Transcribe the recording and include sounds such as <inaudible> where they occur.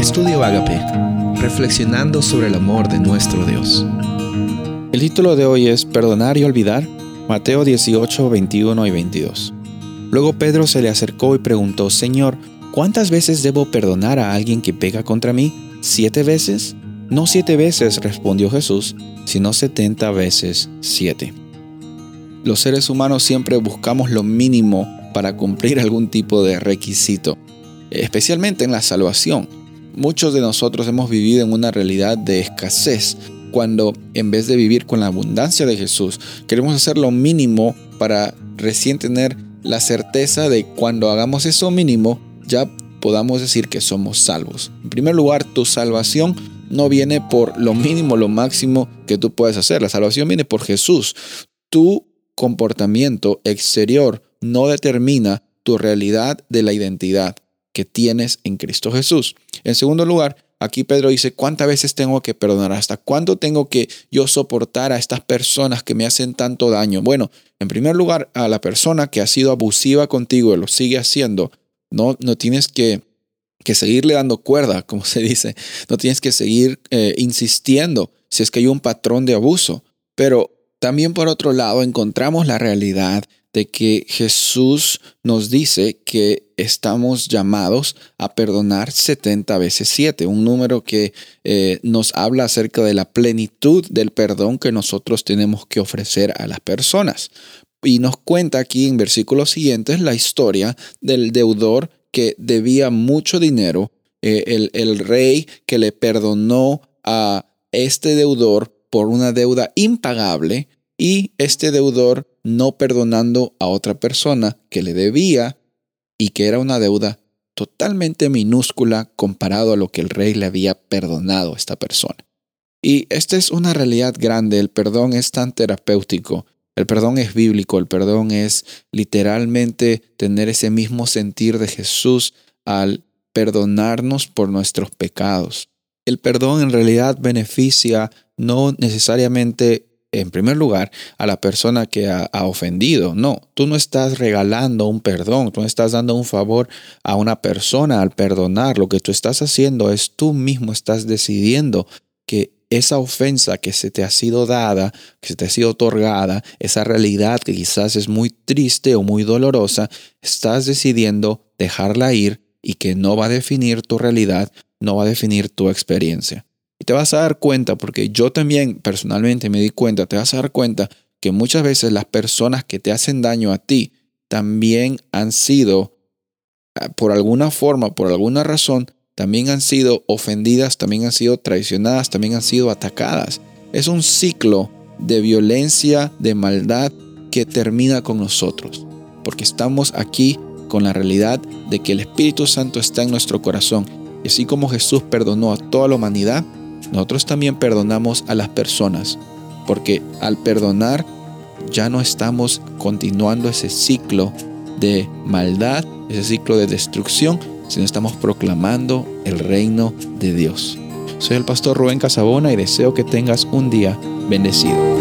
Estudio Agape, reflexionando sobre el amor de nuestro Dios. El título de hoy es Perdonar y olvidar, Mateo 18, 21 y 22. Luego Pedro se le acercó y preguntó, Señor, ¿cuántas veces debo perdonar a alguien que pega contra mí? ¿Siete veces? No siete veces, respondió Jesús, sino setenta veces siete. Los seres humanos siempre buscamos lo mínimo para cumplir algún tipo de requisito, especialmente en la salvación. Muchos de nosotros hemos vivido en una realidad de escasez, cuando en vez de vivir con la abundancia de Jesús, queremos hacer lo mínimo para recién tener la certeza de cuando hagamos eso mínimo, ya podamos decir que somos salvos. En primer lugar, tu salvación no viene por lo mínimo, lo máximo que tú puedes hacer. La salvación viene por Jesús. Tu comportamiento exterior no determina tu realidad de la identidad que tienes en Cristo Jesús. En segundo lugar, aquí Pedro dice, ¿cuántas veces tengo que perdonar? ¿Hasta cuándo tengo que yo soportar a estas personas que me hacen tanto daño? Bueno, en primer lugar, a la persona que ha sido abusiva contigo y lo sigue haciendo, no, no tienes que, que seguirle dando cuerda, <laughs> como se dice, no tienes que seguir eh, insistiendo si es que hay un patrón de abuso, pero también por otro lado encontramos la realidad de que Jesús nos dice que estamos llamados a perdonar 70 veces 7, un número que eh, nos habla acerca de la plenitud del perdón que nosotros tenemos que ofrecer a las personas. Y nos cuenta aquí en versículos siguientes la historia del deudor que debía mucho dinero, eh, el, el rey que le perdonó a este deudor por una deuda impagable y este deudor no perdonando a otra persona que le debía y que era una deuda totalmente minúscula comparado a lo que el rey le había perdonado a esta persona. Y esta es una realidad grande, el perdón es tan terapéutico, el perdón es bíblico, el perdón es literalmente tener ese mismo sentir de Jesús al perdonarnos por nuestros pecados. El perdón en realidad beneficia no necesariamente en primer lugar a la persona que ha, ofendido. No, tú no estás regalando un perdón, tú no estás dando un favor a una persona al perdonar. Lo que tú estás haciendo es tú mismo estás decidiendo que esa ofensa que se te ha sido dada, que se te ha sido otorgada, esa realidad que quizás es muy triste o muy dolorosa, estás decidiendo dejarla ir y que no va a definir tu realidad, no va a definir tu experiencia. Te vas a dar cuenta, porque yo también personalmente me di cuenta, te vas a dar cuenta que muchas veces las personas que te hacen daño a ti también han sido, ah, por alguna forma, por alguna razón, también han sido ofendidas, también han sido traicionadas, también han sido atacadas. Es un ciclo de violencia, de maldad que termina con nosotros, porque estamos aquí con la realidad de que el Espíritu Santo está en nuestro corazón. Y así como Jesús perdonó a toda la humanidad, nosotros también perdonamos a las personas, porque al perdonar ya no estamos continuando ese ciclo de maldad, ese ciclo de destrucción, sino estamos proclamando el reino de Dios. Soy el pastor Rubén Casabona y deseo que tengas un día bendecido.